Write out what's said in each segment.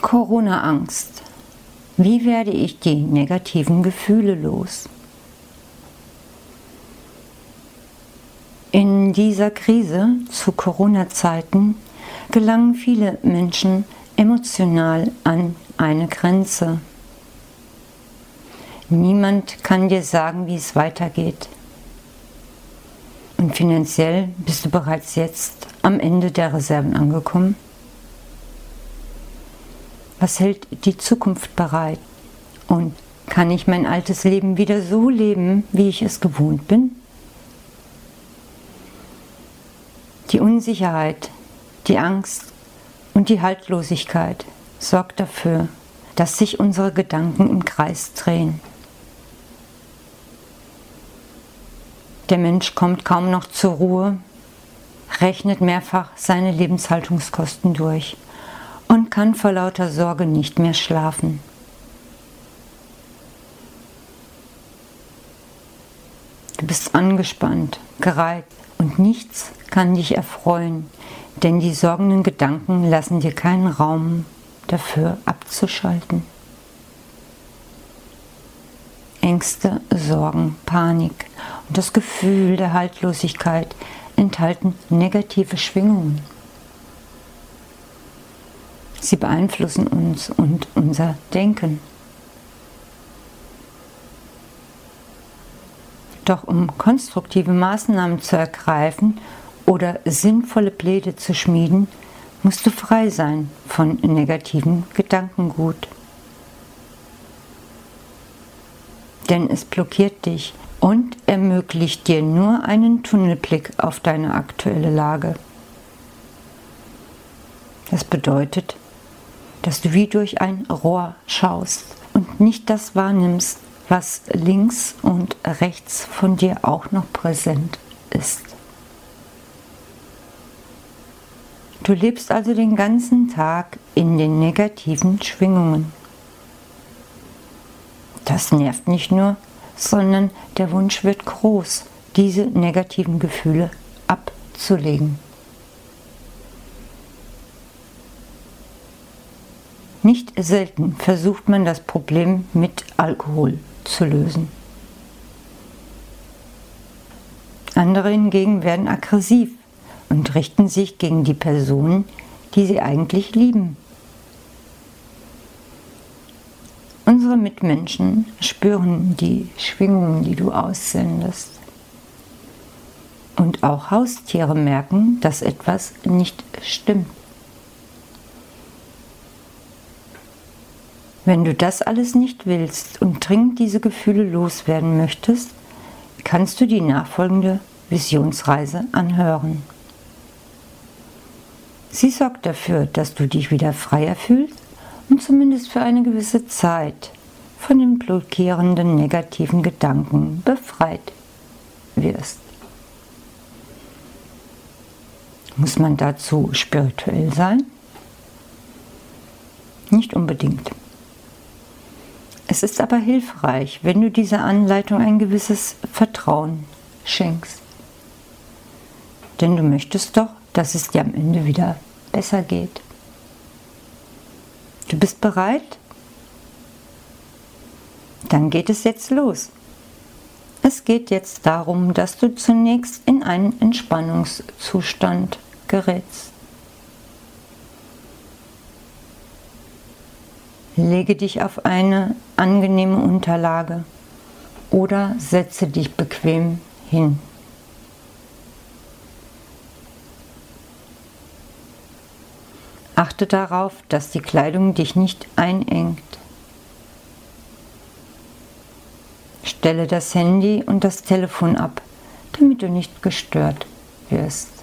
Corona-Angst. Wie werde ich die negativen Gefühle los? In dieser Krise zu Corona-Zeiten gelangen viele Menschen emotional an eine Grenze. Niemand kann dir sagen, wie es weitergeht. Und finanziell bist du bereits jetzt am Ende der Reserven angekommen. Was hält die Zukunft bereit? Und kann ich mein altes Leben wieder so leben, wie ich es gewohnt bin? Die Unsicherheit, die Angst und die Haltlosigkeit sorgt dafür, dass sich unsere Gedanken im Kreis drehen. Der Mensch kommt kaum noch zur Ruhe, rechnet mehrfach seine Lebenshaltungskosten durch kann vor lauter Sorge nicht mehr schlafen. Du bist angespannt, gereizt und nichts kann dich erfreuen, denn die sorgenden Gedanken lassen dir keinen Raum dafür abzuschalten. Ängste, Sorgen, Panik und das Gefühl der Haltlosigkeit enthalten negative Schwingungen. Sie beeinflussen uns und unser Denken. Doch um konstruktive Maßnahmen zu ergreifen oder sinnvolle Pläne zu schmieden, musst du frei sein von negativen Gedankengut. Denn es blockiert dich und ermöglicht dir nur einen Tunnelblick auf deine aktuelle Lage. Das bedeutet, dass du wie durch ein Rohr schaust und nicht das wahrnimmst, was links und rechts von dir auch noch präsent ist. Du lebst also den ganzen Tag in den negativen Schwingungen. Das nervt nicht nur, sondern der Wunsch wird groß, diese negativen Gefühle abzulegen. Nicht selten versucht man das Problem mit Alkohol zu lösen. Andere hingegen werden aggressiv und richten sich gegen die Personen, die sie eigentlich lieben. Unsere Mitmenschen spüren die Schwingungen, die du aussendest. Und auch Haustiere merken, dass etwas nicht stimmt. Wenn du das alles nicht willst und dringend diese Gefühle loswerden möchtest, kannst du die nachfolgende Visionsreise anhören. Sie sorgt dafür, dass du dich wieder freier fühlst und zumindest für eine gewisse Zeit von den blockierenden negativen Gedanken befreit wirst. Muss man dazu spirituell sein? Nicht unbedingt. Es ist aber hilfreich, wenn du dieser Anleitung ein gewisses Vertrauen schenkst. Denn du möchtest doch, dass es dir am Ende wieder besser geht. Du bist bereit? Dann geht es jetzt los. Es geht jetzt darum, dass du zunächst in einen Entspannungszustand gerätst. Lege dich auf eine angenehme Unterlage oder setze dich bequem hin. Achte darauf, dass die Kleidung dich nicht einengt. Stelle das Handy und das Telefon ab, damit du nicht gestört wirst.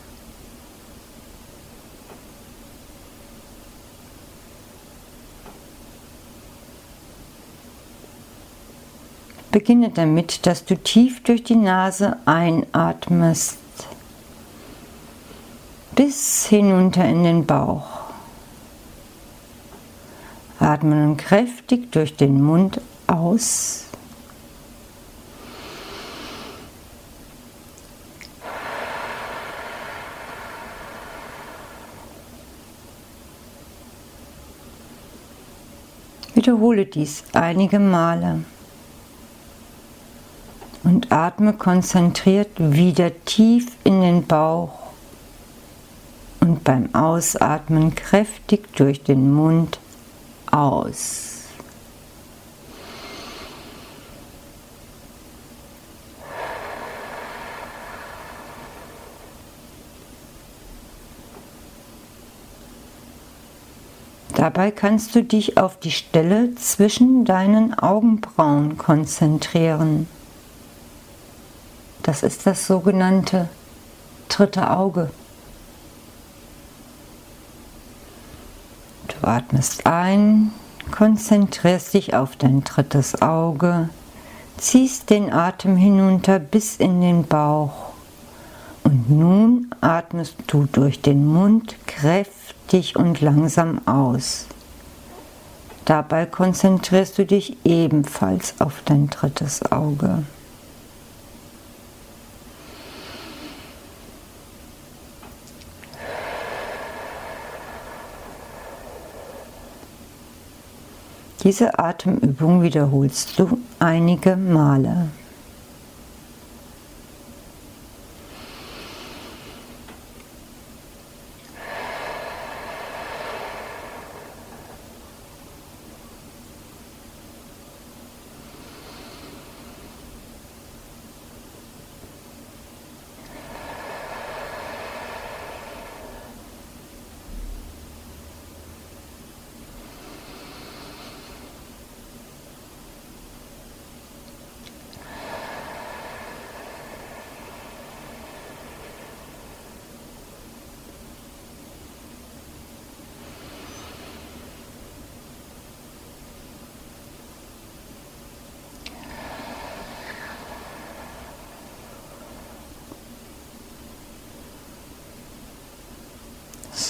Beginne damit, dass du tief durch die Nase einatmest bis hinunter in den Bauch. Atme nun kräftig durch den Mund aus. Wiederhole dies einige Male und atme konzentriert wieder tief in den Bauch und beim Ausatmen kräftig durch den Mund aus. Dabei kannst du dich auf die Stelle zwischen deinen Augenbrauen konzentrieren. Das ist das sogenannte dritte Auge. Du atmest ein, konzentrierst dich auf dein drittes Auge, ziehst den Atem hinunter bis in den Bauch und nun atmest du durch den Mund kräftig und langsam aus. Dabei konzentrierst du dich ebenfalls auf dein drittes Auge. Diese Atemübung wiederholst du einige Male.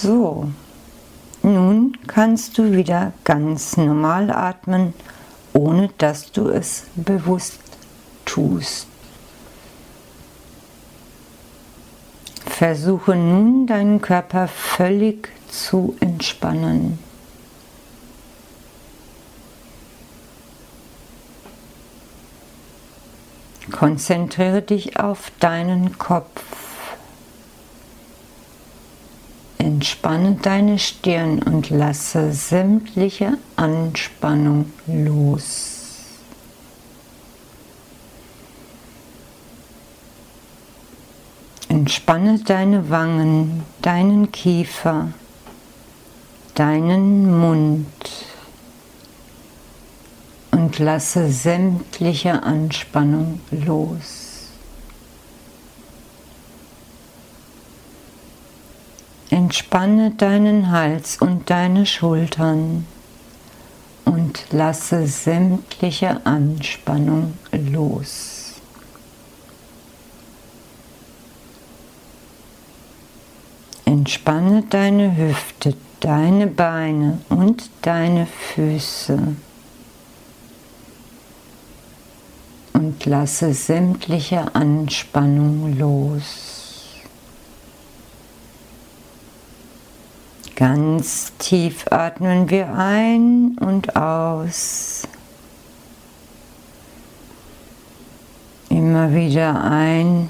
So, nun kannst du wieder ganz normal atmen, ohne dass du es bewusst tust. Versuche nun deinen Körper völlig zu entspannen. Konzentriere dich auf deinen Kopf. Entspanne deine Stirn und lasse sämtliche Anspannung los. Entspanne deine Wangen, deinen Kiefer, deinen Mund und lasse sämtliche Anspannung los. Entspanne deinen Hals und deine Schultern und lasse sämtliche Anspannung los. Entspanne deine Hüfte, deine Beine und deine Füße und lasse sämtliche Anspannung los. Ganz tief atmen wir ein und aus. Immer wieder ein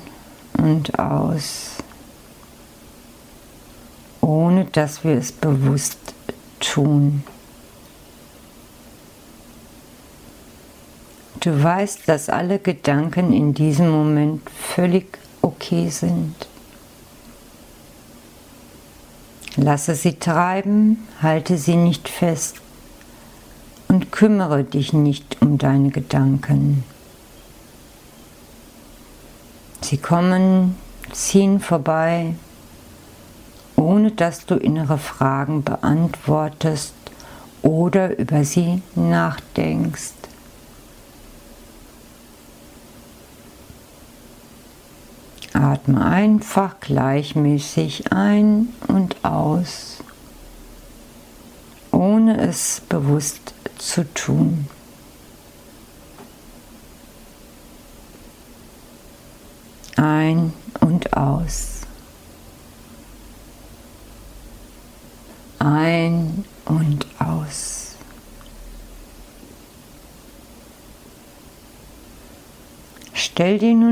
und aus, ohne dass wir es bewusst tun. Du weißt, dass alle Gedanken in diesem Moment völlig okay sind. Lasse sie treiben, halte sie nicht fest und kümmere dich nicht um deine Gedanken. Sie kommen, ziehen vorbei, ohne dass du innere Fragen beantwortest oder über sie nachdenkst. Atme einfach gleichmäßig ein und aus, ohne es bewusst zu tun. Ein und aus. Ein und aus.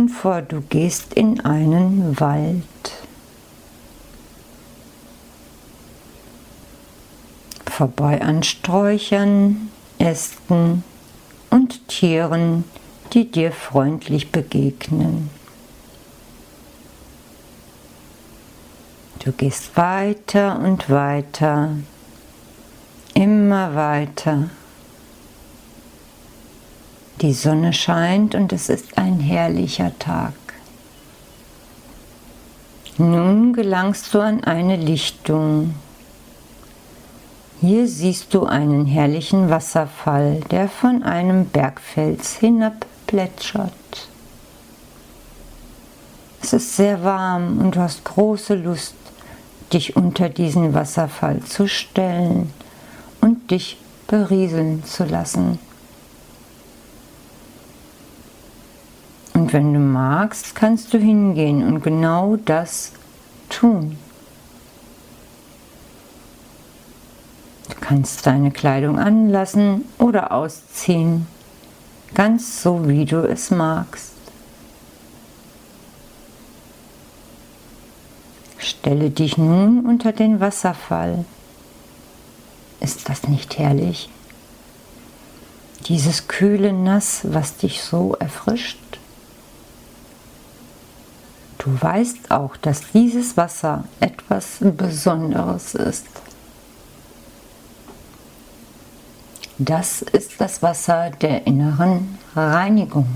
Vor, du gehst in einen Wald. Vorbei an Sträuchern, Ästen und Tieren, die dir freundlich begegnen. Du gehst weiter und weiter, immer weiter. Die Sonne scheint und es ist ein herrlicher Tag. Nun gelangst du an eine Lichtung. Hier siehst du einen herrlichen Wasserfall, der von einem Bergfels hinab plätschert. Es ist sehr warm und du hast große Lust, dich unter diesen Wasserfall zu stellen und dich berieseln zu lassen. Wenn du magst, kannst du hingehen und genau das tun. Du kannst deine Kleidung anlassen oder ausziehen, ganz so wie du es magst. Stelle dich nun unter den Wasserfall. Ist das nicht herrlich? Dieses kühle Nass, was dich so erfrischt. Du weißt auch, dass dieses Wasser etwas Besonderes ist. Das ist das Wasser der inneren Reinigung.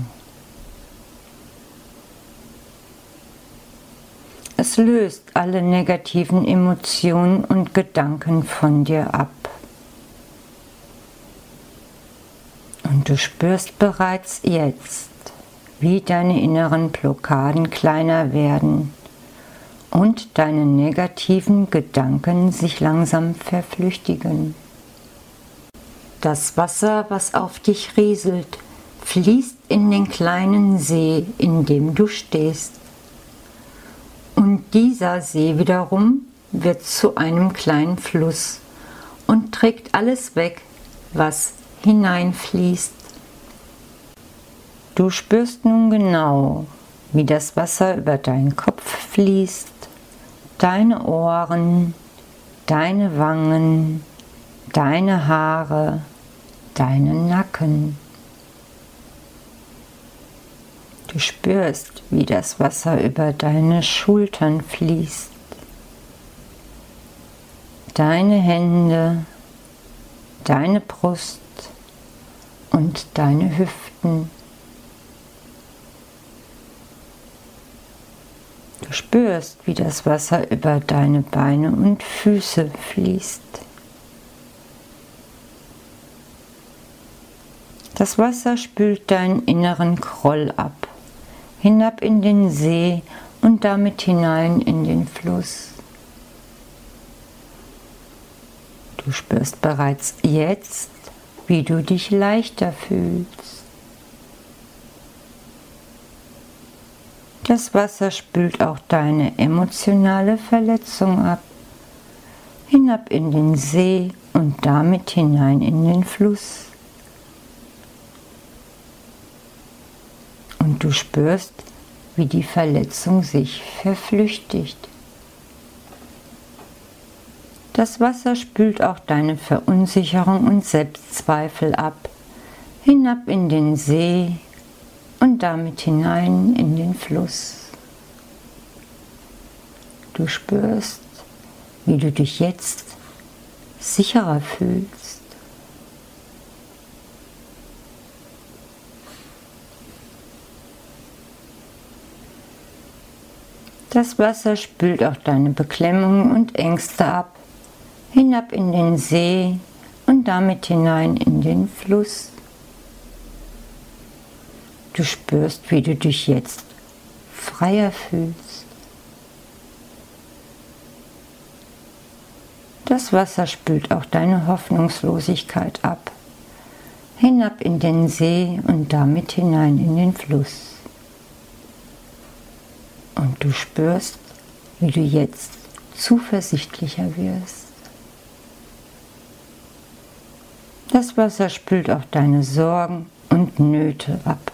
Es löst alle negativen Emotionen und Gedanken von dir ab. Und du spürst bereits jetzt, wie deine inneren Blockaden kleiner werden und deine negativen Gedanken sich langsam verflüchtigen. Das Wasser, was auf dich rieselt, fließt in den kleinen See, in dem du stehst. Und dieser See wiederum wird zu einem kleinen Fluss und trägt alles weg, was hineinfließt. Du spürst nun genau, wie das Wasser über deinen Kopf fließt, deine Ohren, deine Wangen, deine Haare, deinen Nacken. Du spürst, wie das Wasser über deine Schultern fließt, deine Hände, deine Brust und deine Hüften. Du spürst, wie das Wasser über deine Beine und Füße fließt. Das Wasser spült deinen inneren Groll ab hinab in den See und damit hinein in den Fluss. Du spürst bereits jetzt, wie du dich leichter fühlst. Das Wasser spült auch deine emotionale Verletzung ab, hinab in den See und damit hinein in den Fluss. und du spürst, wie die Verletzung sich verflüchtigt. Das Wasser spült auch deine Verunsicherung und Selbstzweifel ab, hinab in den See und damit hinein in den Fluss. Du spürst, wie du dich jetzt sicherer fühlst. Das Wasser spült auch deine Beklemmungen und Ängste ab, hinab in den See und damit hinein in den Fluss. Du spürst, wie du dich jetzt freier fühlst. Das Wasser spült auch deine Hoffnungslosigkeit ab, hinab in den See und damit hinein in den Fluss. Und du spürst, wie du jetzt zuversichtlicher wirst. Das Wasser spült auch deine Sorgen und Nöte ab,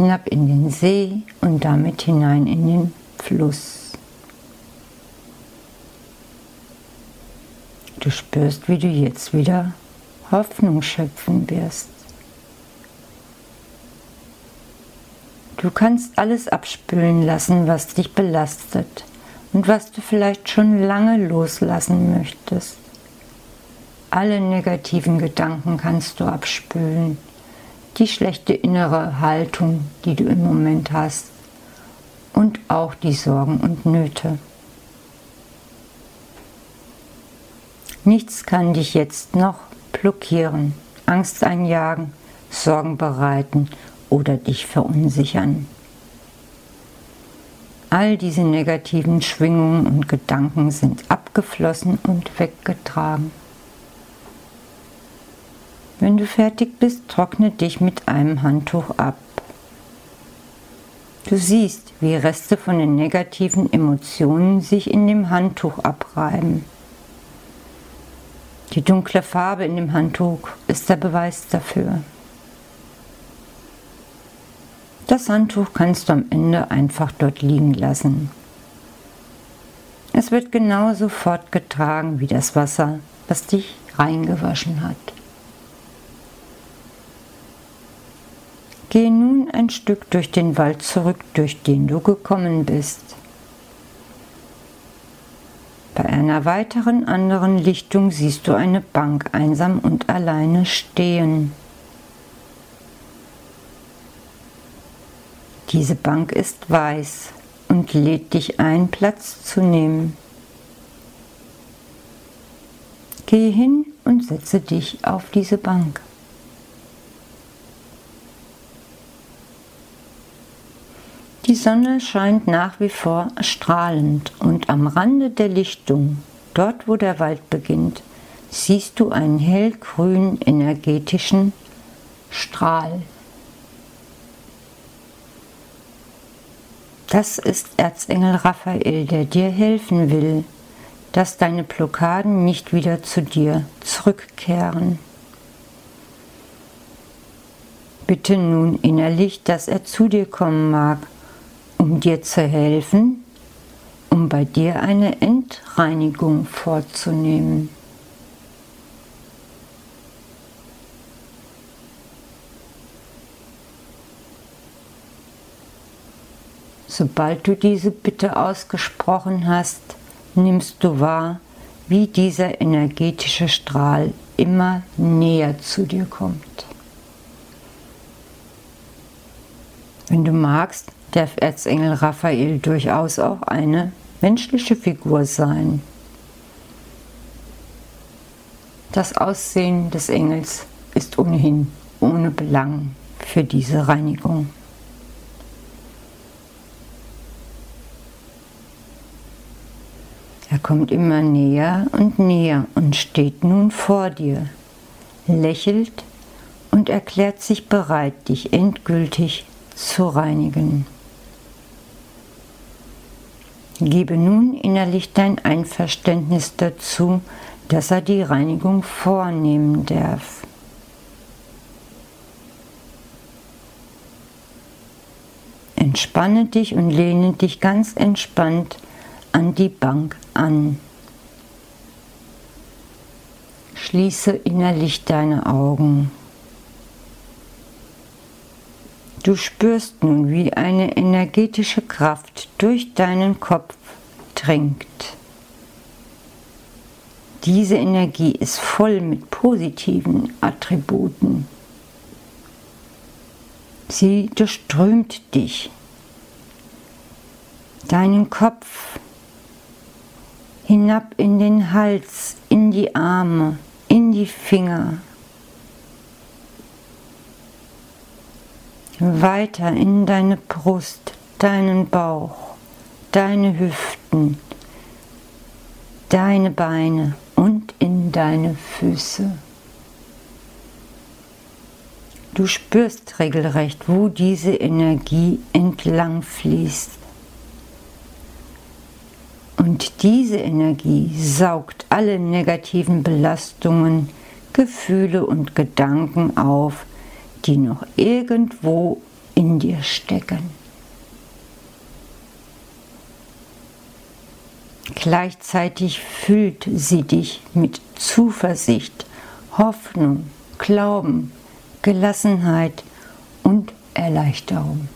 hinab in den See und damit hinein in den Fluss. Du spürst, wie du jetzt wieder Hoffnung schöpfen wirst. Du kannst alles abspülen lassen, was dich belastet und was du vielleicht schon lange loslassen möchtest. Alle negativen Gedanken kannst du abspülen, die schlechte innere Haltung, die du im Moment hast und auch die Sorgen und Nöte. Nichts kann dich jetzt noch blockieren, Angst einjagen, Sorgen bereiten oder dich verunsichern. All diese negativen Schwingungen und Gedanken sind abgeflossen und weggetragen. Wenn du fertig bist, trockne dich mit einem Handtuch ab. Du siehst, wie Reste von den negativen Emotionen sich in dem Handtuch abreiben. Die dunkle Farbe in dem Handtuch ist der Beweis dafür. Das Handtuch kannst du am Ende einfach dort liegen lassen. Es wird genauso fortgetragen wie das Wasser, was dich reingewaschen hat. Gehe nun ein Stück durch den Wald zurück, durch den du gekommen bist. Bei einer weiteren anderen Lichtung siehst du eine Bank einsam und alleine stehen. Diese Bank ist weiß und lädt dich ein, Platz zu nehmen. Gehe hin und setze dich auf diese Bank. Die Sonne scheint nach wie vor strahlend und am Rande der Lichtung, dort wo der Wald beginnt, siehst du einen hellgrünen energetischen Strahl. Das ist Erzengel Raphael, der dir helfen will, dass deine Blockaden nicht wieder zu dir zurückkehren. Bitte nun innerlich, dass er zu dir kommen mag, um dir zu helfen, um bei dir eine Endreinigung vorzunehmen. Sobald du diese Bitte ausgesprochen hast, nimmst du wahr, wie dieser energetische Strahl immer näher zu dir kommt. Wenn du magst, darf Erzengel Raphael durchaus auch eine menschliche Figur sein. Das Aussehen des Engels ist ohnehin ohne Belang für diese Reinigung. Er kommt immer näher und näher und steht nun vor dir, lächelt und erklärt sich bereit, dich endgültig zu reinigen. Gebe nun innerlich dein Einverständnis dazu, dass er die Reinigung vornehmen darf. Entspanne dich und lehne dich ganz entspannt an die Bank an. Schließe innerlich deine Augen. Du spürst nun, wie eine energetische Kraft durch deinen Kopf dringt. Diese Energie ist voll mit positiven Attributen. Sie durchströmt dich, deinen Kopf, hinab in den Hals, in die Arme, in die Finger, weiter in deine Brust, deinen Bauch, deine Hüften, deine Beine und in deine Füße. Du spürst regelrecht, wo diese Energie entlang fließt. Und diese Energie saugt alle negativen Belastungen, Gefühle und Gedanken auf, die noch irgendwo in dir stecken. Gleichzeitig füllt sie dich mit Zuversicht, Hoffnung, Glauben, Gelassenheit und Erleichterung.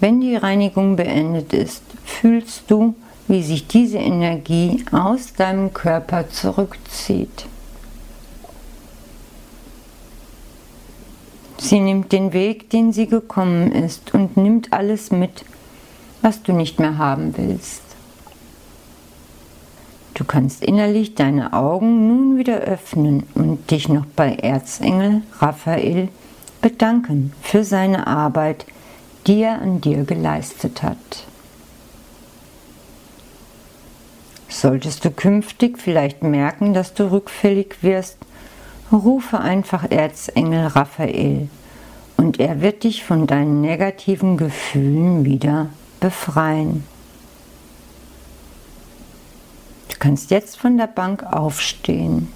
Wenn die Reinigung beendet ist, fühlst du, wie sich diese Energie aus deinem Körper zurückzieht. Sie nimmt den Weg, den sie gekommen ist und nimmt alles mit, was du nicht mehr haben willst. Du kannst innerlich deine Augen nun wieder öffnen und dich noch bei Erzengel Raphael bedanken für seine Arbeit, die er an dir geleistet hat. Solltest du künftig vielleicht merken, dass du rückfällig wirst, rufe einfach Erzengel Raphael und er wird dich von deinen negativen Gefühlen wieder befreien. Du kannst jetzt von der Bank aufstehen.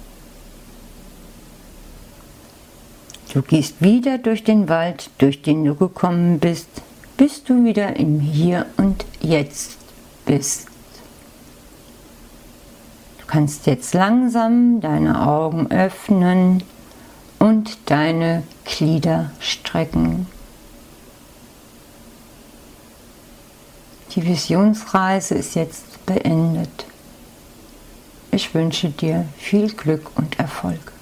Du gehst wieder durch den Wald, durch den du gekommen bist, bis du wieder im Hier und Jetzt bist. Kannst jetzt langsam deine Augen öffnen und deine Glieder strecken. Die Visionsreise ist jetzt beendet. Ich wünsche dir viel Glück und Erfolg.